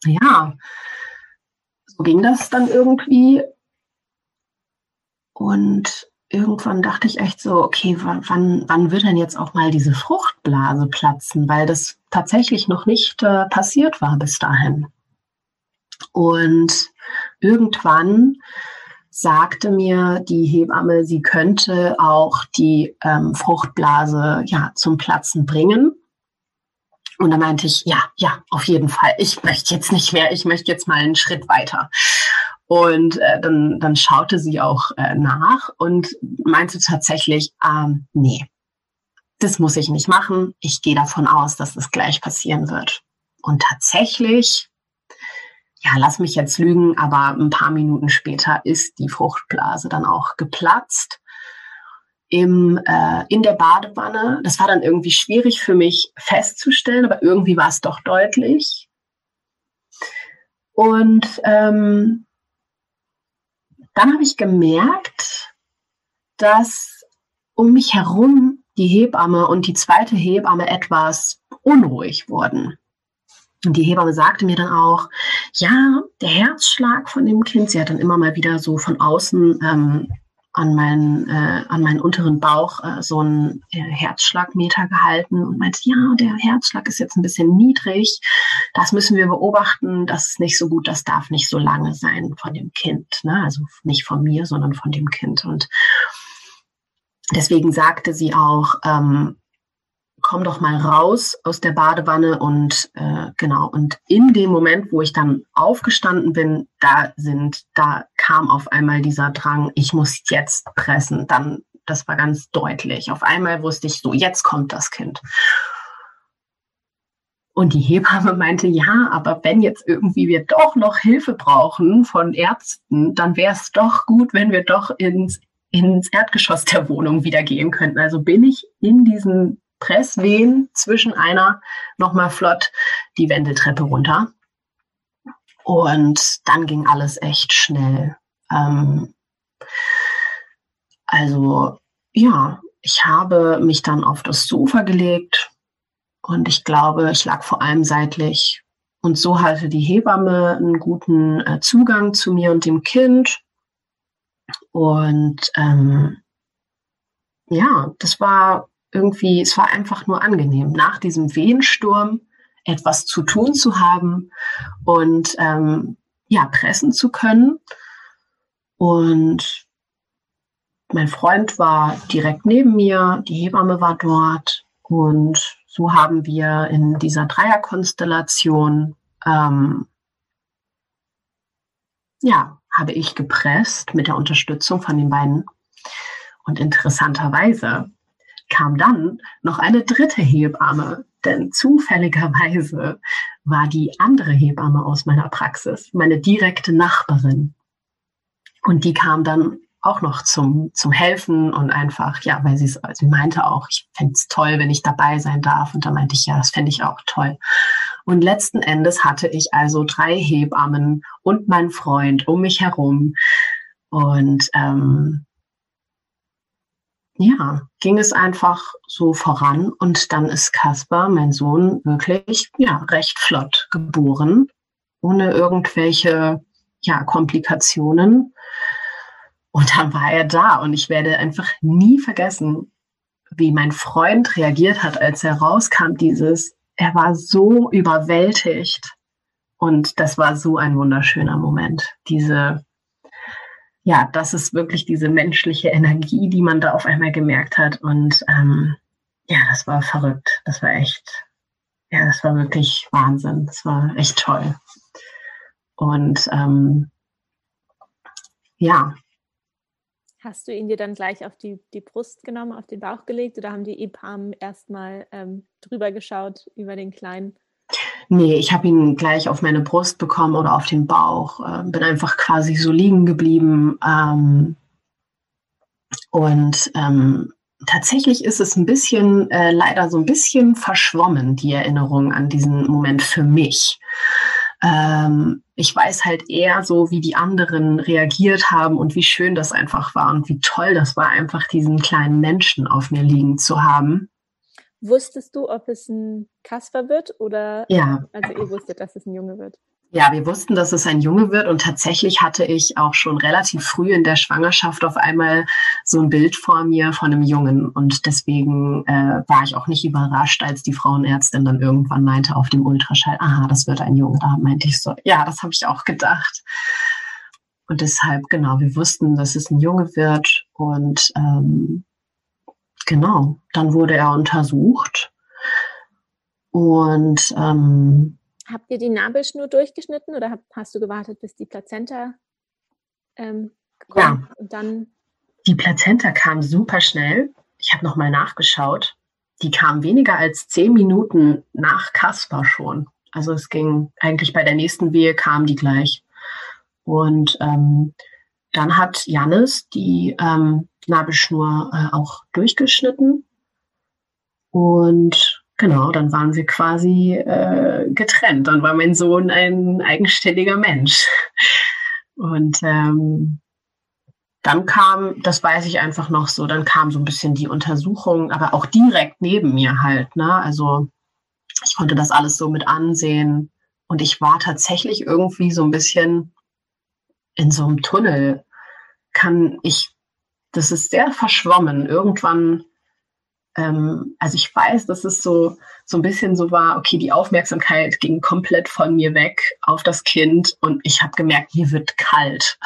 ja, so ging das dann irgendwie. Und irgendwann dachte ich echt so, okay, wann, wann wird denn jetzt auch mal diese Fruchtblase platzen? Weil das tatsächlich noch nicht äh, passiert war bis dahin. Und irgendwann sagte mir die Hebamme, sie könnte auch die ähm, Fruchtblase ja zum Platzen bringen. Und da meinte ich, ja, ja, auf jeden Fall. Ich möchte jetzt nicht mehr. Ich möchte jetzt mal einen Schritt weiter. Und äh, dann, dann schaute sie auch äh, nach und meinte tatsächlich, ähm, nee, das muss ich nicht machen. Ich gehe davon aus, dass das gleich passieren wird. Und tatsächlich, ja, lass mich jetzt lügen, aber ein paar Minuten später ist die Fruchtblase dann auch geplatzt im, äh, in der Badewanne. Das war dann irgendwie schwierig für mich festzustellen, aber irgendwie war es doch deutlich. Und ähm, dann habe ich gemerkt, dass um mich herum die Hebamme und die zweite Hebamme etwas unruhig wurden. Und die Hebamme sagte mir dann auch, ja, der Herzschlag von dem Kind, sie hat dann immer mal wieder so von außen ähm, an meinen, äh, an meinen unteren Bauch äh, so einen äh, Herzschlagmeter gehalten und meinte, ja, der Herzschlag ist jetzt ein bisschen niedrig. Das müssen wir beobachten. Das ist nicht so gut. Das darf nicht so lange sein von dem Kind. Ne? Also nicht von mir, sondern von dem Kind. Und deswegen sagte sie auch, ähm, komm doch mal raus aus der Badewanne und äh, genau und in dem Moment, wo ich dann aufgestanden bin, da sind, da kam auf einmal dieser Drang, ich muss jetzt pressen. Dann, das war ganz deutlich. Auf einmal wusste ich so, jetzt kommt das Kind. Und die Hebamme meinte, ja, aber wenn jetzt irgendwie wir doch noch Hilfe brauchen von Ärzten, dann wäre es doch gut, wenn wir doch ins, ins Erdgeschoss der Wohnung wieder gehen könnten. Also bin ich in diesen Presswehen zwischen einer nochmal flott die Wendeltreppe runter. Und dann ging alles echt schnell. Ähm, also ja, ich habe mich dann auf das Sofa gelegt und ich glaube, ich lag vor allem seitlich. Und so hatte die Hebamme einen guten äh, Zugang zu mir und dem Kind. Und ähm, ja, das war irgendwie, es war einfach nur angenehm, nach diesem Wehensturm etwas zu tun zu haben und ähm, ja, pressen zu können. Und mein Freund war direkt neben mir, die Hebamme war dort und so haben wir in dieser Dreierkonstellation, ähm, ja, habe ich gepresst mit der Unterstützung von den beiden. Und interessanterweise kam dann noch eine dritte Hebamme, denn zufälligerweise war die andere Hebamme aus meiner Praxis, meine direkte Nachbarin. Und die kam dann auch noch zum, zum Helfen und einfach, ja, weil sie es, sie meinte auch, ich fände es toll, wenn ich dabei sein darf. Und da meinte ich, ja, das fände ich auch toll. Und letzten Endes hatte ich also drei Hebammen und mein Freund um mich herum. Und ähm, ja, ging es einfach so voran und dann ist Kaspar, mein Sohn, wirklich ja recht flott geboren, ohne irgendwelche ja Komplikationen. Und dann war er da und ich werde einfach nie vergessen, wie mein Freund reagiert hat, als er rauskam. Dieses, er war so überwältigt und das war so ein wunderschöner Moment. Diese ja, das ist wirklich diese menschliche Energie, die man da auf einmal gemerkt hat. Und ähm, ja, das war verrückt. Das war echt, ja, das war wirklich Wahnsinn. Das war echt toll. Und ähm, ja. Hast du ihn dir dann gleich auf die, die Brust genommen, auf den Bauch gelegt oder haben die EPAM erstmal ähm, drüber geschaut über den Kleinen? Nee, ich habe ihn gleich auf meine Brust bekommen oder auf den Bauch. Äh, bin einfach quasi so liegen geblieben. Ähm, und ähm, tatsächlich ist es ein bisschen, äh, leider so ein bisschen verschwommen, die Erinnerung an diesen Moment für mich. Ähm, ich weiß halt eher so, wie die anderen reagiert haben und wie schön das einfach war und wie toll das war, einfach diesen kleinen Menschen auf mir liegen zu haben. Wusstest du, ob es ein Kasper wird oder? Ja. Also ihr wusstet, dass es ein Junge wird. Ja, wir wussten, dass es ein Junge wird und tatsächlich hatte ich auch schon relativ früh in der Schwangerschaft auf einmal so ein Bild vor mir von einem Jungen und deswegen äh, war ich auch nicht überrascht, als die Frauenärztin dann irgendwann meinte auf dem Ultraschall, aha, das wird ein Junge. Da meinte ich so, ja, das habe ich auch gedacht. Und deshalb, genau, wir wussten, dass es ein Junge wird und ähm, genau, dann wurde er untersucht und ähm, Habt ihr die Nabelschnur durchgeschnitten oder hast du gewartet, bis die Plazenta ähm, kommt? Ja. Und dann die Plazenta kam super schnell. Ich habe nochmal nachgeschaut. Die kam weniger als zehn Minuten nach Kasper schon. Also es ging eigentlich bei der nächsten Wehe kam die gleich. Und ähm, dann hat Jannis die ähm, Nabelschnur äh, auch durchgeschnitten. Und Genau, dann waren wir quasi äh, getrennt. Dann war mein Sohn ein eigenständiger Mensch. Und ähm, dann kam, das weiß ich einfach noch so, dann kam so ein bisschen die Untersuchung, aber auch direkt neben mir halt. Ne? Also ich konnte das alles so mit ansehen. Und ich war tatsächlich irgendwie so ein bisschen in so einem Tunnel. Kann ich, das ist sehr verschwommen. Irgendwann ähm, also ich weiß, dass es so, so ein bisschen so war, okay, die Aufmerksamkeit ging komplett von mir weg auf das Kind und ich habe gemerkt, mir wird kalt.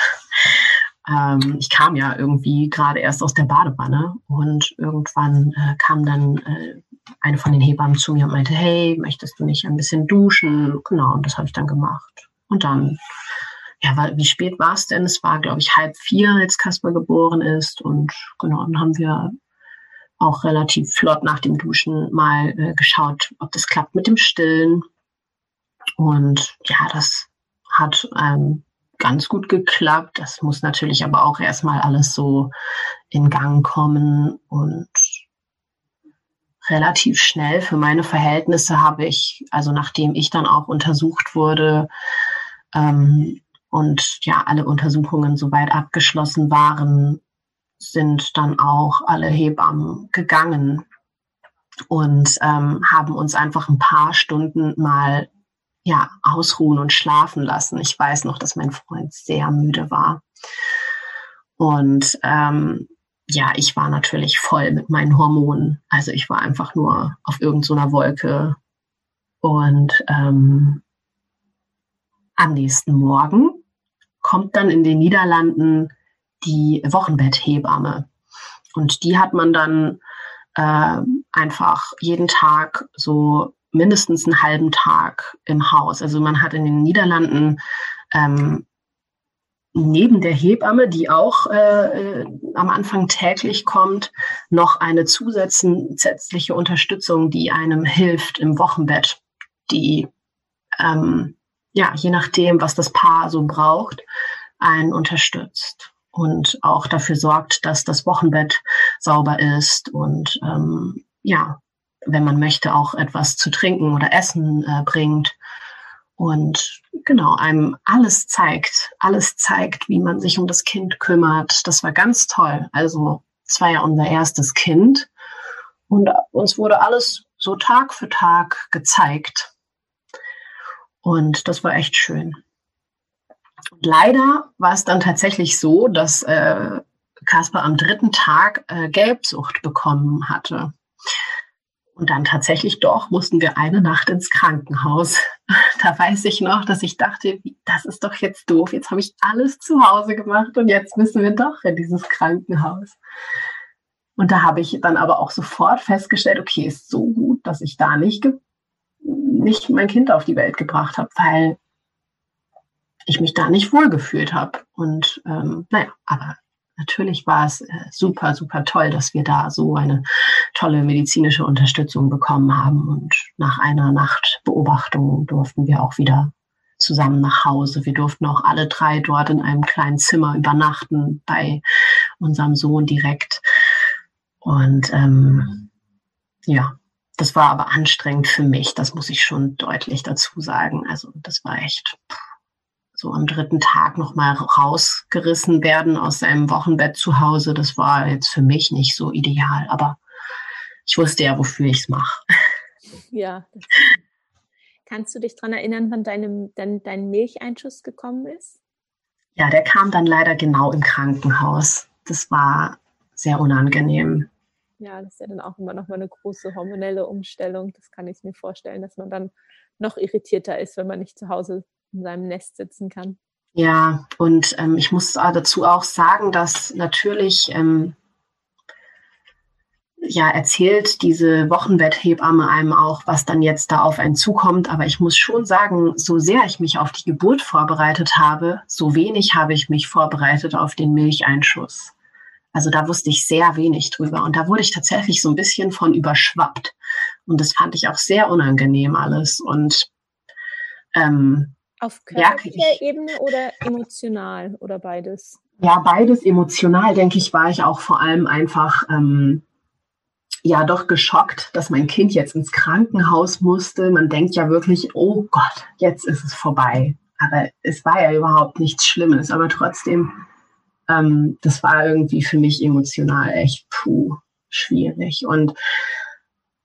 ähm, ich kam ja irgendwie gerade erst aus der Badewanne und irgendwann äh, kam dann äh, eine von den Hebammen zu mir und meinte, hey, möchtest du nicht ein bisschen duschen? Genau, und das habe ich dann gemacht. Und dann, ja, wie spät war es denn? Es war, glaube ich, halb vier, als Kasper geboren ist. Und genau, dann haben wir auch relativ flott nach dem Duschen mal äh, geschaut, ob das klappt mit dem Stillen. Und ja, das hat ähm, ganz gut geklappt. Das muss natürlich aber auch erstmal alles so in Gang kommen und relativ schnell für meine Verhältnisse habe ich, also nachdem ich dann auch untersucht wurde ähm, und ja alle Untersuchungen soweit abgeschlossen waren, sind dann auch alle Hebammen gegangen und ähm, haben uns einfach ein paar Stunden mal ja ausruhen und schlafen lassen. Ich weiß noch, dass mein Freund sehr müde war und ähm, ja, ich war natürlich voll mit meinen Hormonen. Also ich war einfach nur auf irgendeiner so Wolke und ähm, am nächsten Morgen kommt dann in den Niederlanden die Wochenbetthebamme. Und die hat man dann äh, einfach jeden Tag so mindestens einen halben Tag im Haus. Also man hat in den Niederlanden ähm, neben der Hebamme, die auch äh, am Anfang täglich kommt, noch eine zusätzliche Unterstützung, die einem hilft im Wochenbett, die ähm, ja je nachdem, was das Paar so braucht, einen unterstützt und auch dafür sorgt, dass das Wochenbett sauber ist und ähm, ja, wenn man möchte, auch etwas zu trinken oder essen äh, bringt. Und genau, einem alles zeigt, alles zeigt, wie man sich um das Kind kümmert. Das war ganz toll. Also, es war ja unser erstes Kind und uns wurde alles so Tag für Tag gezeigt. Und das war echt schön. Leider war es dann tatsächlich so, dass äh, Kasper am dritten Tag äh, Gelbsucht bekommen hatte. Und dann tatsächlich doch mussten wir eine Nacht ins Krankenhaus. Da weiß ich noch, dass ich dachte, das ist doch jetzt doof. Jetzt habe ich alles zu Hause gemacht und jetzt müssen wir doch in dieses Krankenhaus. Und da habe ich dann aber auch sofort festgestellt, okay, ist so gut, dass ich da nicht, nicht mein Kind auf die Welt gebracht habe, weil ich mich da nicht wohlgefühlt habe. Und ähm, naja, aber natürlich war es äh, super, super toll, dass wir da so eine tolle medizinische Unterstützung bekommen haben. Und nach einer Nacht Beobachtung durften wir auch wieder zusammen nach Hause. Wir durften auch alle drei dort in einem kleinen Zimmer übernachten bei unserem Sohn direkt. Und ähm, ja, das war aber anstrengend für mich, das muss ich schon deutlich dazu sagen. Also das war echt so am dritten Tag nochmal rausgerissen werden aus seinem Wochenbett zu Hause. Das war jetzt für mich nicht so ideal, aber ich wusste ja, wofür ich es mache. Ja. Kannst du dich daran erinnern, wann deinem, dein, dein Milcheinschuss gekommen ist? Ja, der kam dann leider genau im Krankenhaus. Das war sehr unangenehm. Ja, das ist ja dann auch immer noch mal eine große hormonelle Umstellung. Das kann ich mir vorstellen, dass man dann noch irritierter ist, wenn man nicht zu Hause in seinem Nest sitzen kann. Ja, und ähm, ich muss dazu auch sagen, dass natürlich ähm, ja erzählt diese Wochenbetthebamme einem auch, was dann jetzt da auf einen zukommt. Aber ich muss schon sagen, so sehr ich mich auf die Geburt vorbereitet habe, so wenig habe ich mich vorbereitet auf den Milcheinschuss. Also da wusste ich sehr wenig drüber und da wurde ich tatsächlich so ein bisschen von überschwappt. Und das fand ich auch sehr unangenehm alles. Und ähm, auf körperlicher Ebene oder emotional oder beides? Ja, beides emotional, denke ich, war ich auch vor allem einfach ähm, ja doch geschockt, dass mein Kind jetzt ins Krankenhaus musste. Man denkt ja wirklich, oh Gott, jetzt ist es vorbei. Aber es war ja überhaupt nichts Schlimmes. Aber trotzdem ähm, das war irgendwie für mich emotional echt puh, schwierig. Und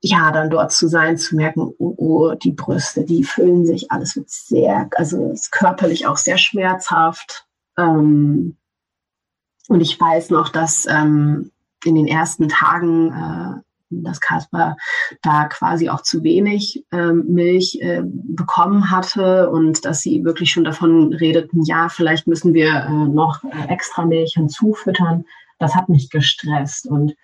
ja, dann dort zu sein, zu merken, oh, oh, die Brüste, die füllen sich, alles wird sehr, also ist körperlich auch sehr schmerzhaft. Ähm, und ich weiß noch, dass ähm, in den ersten Tagen äh, dass Kasper da quasi auch zu wenig ähm, Milch äh, bekommen hatte und dass sie wirklich schon davon redeten, ja, vielleicht müssen wir äh, noch äh, extra Milch hinzufüttern. Das hat mich gestresst. Und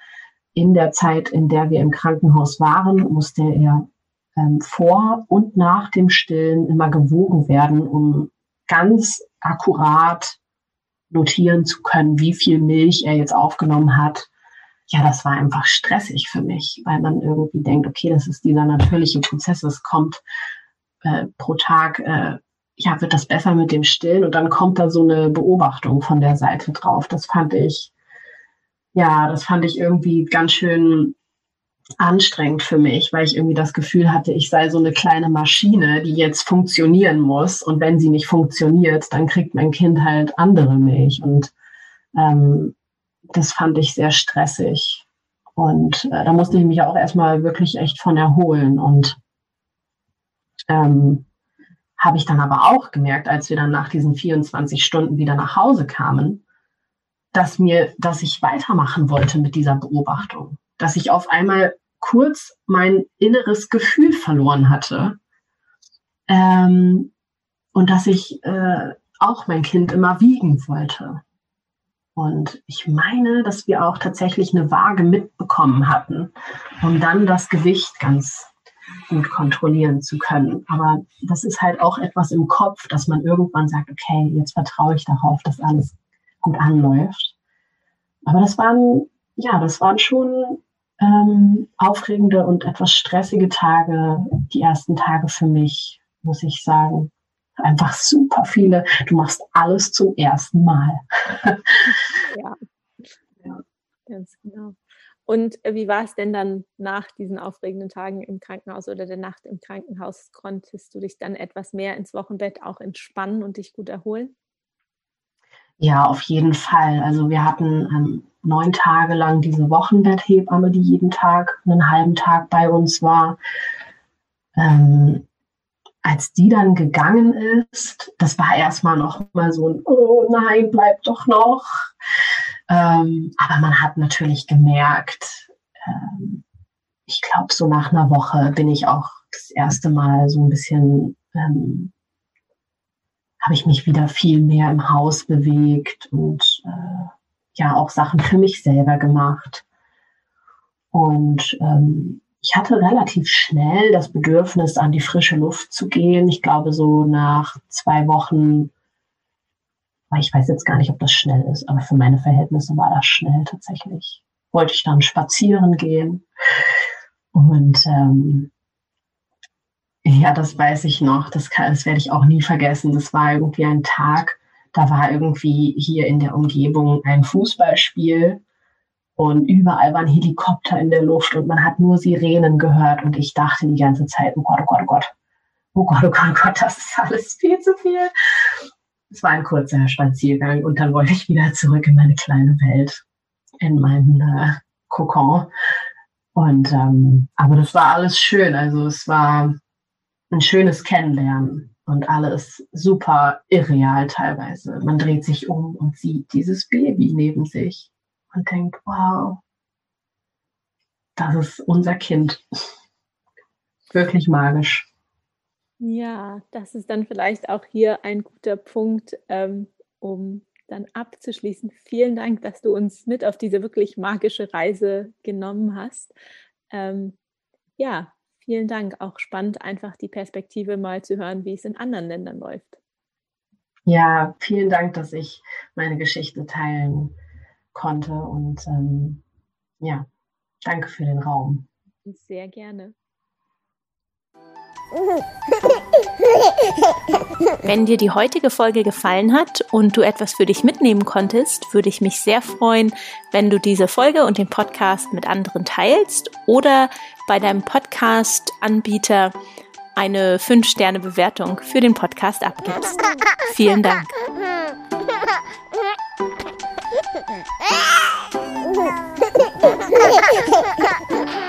in der Zeit, in der wir im Krankenhaus waren, musste er ähm, vor und nach dem Stillen immer gewogen werden, um ganz akkurat notieren zu können, wie viel Milch er jetzt aufgenommen hat ja, das war einfach stressig für mich, weil man irgendwie denkt, okay, das ist dieser natürliche Prozess, es kommt äh, pro Tag, äh, ja, wird das besser mit dem Stillen und dann kommt da so eine Beobachtung von der Seite drauf. Das fand ich, ja, das fand ich irgendwie ganz schön anstrengend für mich, weil ich irgendwie das Gefühl hatte, ich sei so eine kleine Maschine, die jetzt funktionieren muss. Und wenn sie nicht funktioniert, dann kriegt mein Kind halt andere Milch. Und ähm, das fand ich sehr stressig. Und äh, da musste ich mich auch erstmal wirklich echt von erholen. Und ähm, habe ich dann aber auch gemerkt, als wir dann nach diesen 24 Stunden wieder nach Hause kamen, dass mir, dass ich weitermachen wollte mit dieser Beobachtung, dass ich auf einmal kurz mein inneres Gefühl verloren hatte ähm, und dass ich äh, auch mein Kind immer wiegen wollte. Und ich meine, dass wir auch tatsächlich eine Waage mitbekommen hatten, um dann das Gewicht ganz gut kontrollieren zu können. Aber das ist halt auch etwas im Kopf, dass man irgendwann sagt, okay, jetzt vertraue ich darauf, dass alles gut anläuft. Aber das waren, ja, das waren schon ähm, aufregende und etwas stressige Tage, die ersten Tage für mich, muss ich sagen einfach super viele. Du machst alles zum ersten Mal. ja. ja, ganz genau. Und äh, wie war es denn dann nach diesen aufregenden Tagen im Krankenhaus oder der Nacht im Krankenhaus? Konntest du dich dann etwas mehr ins Wochenbett auch entspannen und dich gut erholen? Ja, auf jeden Fall. Also wir hatten ähm, neun Tage lang diese Wochenbetthebamme, die jeden Tag einen halben Tag bei uns war. Ähm, als die dann gegangen ist, das war erstmal noch mal so ein, oh nein, bleib doch noch. Ähm, aber man hat natürlich gemerkt, ähm, ich glaube, so nach einer Woche bin ich auch das erste Mal so ein bisschen, ähm, habe ich mich wieder viel mehr im Haus bewegt und äh, ja auch Sachen für mich selber gemacht. Und ähm, ich hatte relativ schnell das Bedürfnis, an die frische Luft zu gehen. Ich glaube, so nach zwei Wochen, ich weiß jetzt gar nicht, ob das schnell ist, aber für meine Verhältnisse war das schnell tatsächlich. Wollte ich dann spazieren gehen. Und ähm, ja, das weiß ich noch. Das, kann, das werde ich auch nie vergessen. Das war irgendwie ein Tag, da war irgendwie hier in der Umgebung ein Fußballspiel und überall waren Helikopter in der Luft und man hat nur Sirenen gehört und ich dachte die ganze Zeit, oh Gott, oh Gott, oh Gott, oh Gott, oh Gott, oh Gott, das ist alles viel zu viel. Es war ein kurzer Spaziergang und dann wollte ich wieder zurück in meine kleine Welt, in meinen äh, Kokon. Und ähm, aber das war alles schön. Also es war ein schönes Kennenlernen und alles super irreal teilweise. Man dreht sich um und sieht dieses Baby neben sich und denkt, wow, das ist unser Kind. Wirklich magisch. Ja, das ist dann vielleicht auch hier ein guter Punkt, ähm, um dann abzuschließen. Vielen Dank, dass du uns mit auf diese wirklich magische Reise genommen hast. Ähm, ja, vielen Dank. Auch spannend, einfach die Perspektive mal zu hören, wie es in anderen Ländern läuft. Ja, vielen Dank, dass ich meine Geschichte teilen konnte. Und ähm, ja, danke für den Raum. Sehr gerne. Wenn dir die heutige Folge gefallen hat und du etwas für dich mitnehmen konntest, würde ich mich sehr freuen, wenn du diese Folge und den Podcast mit anderen teilst oder bei deinem Podcast-Anbieter eine 5-Sterne-Bewertung für den Podcast abgibst. Vielen Dank. Ha ha ha ha!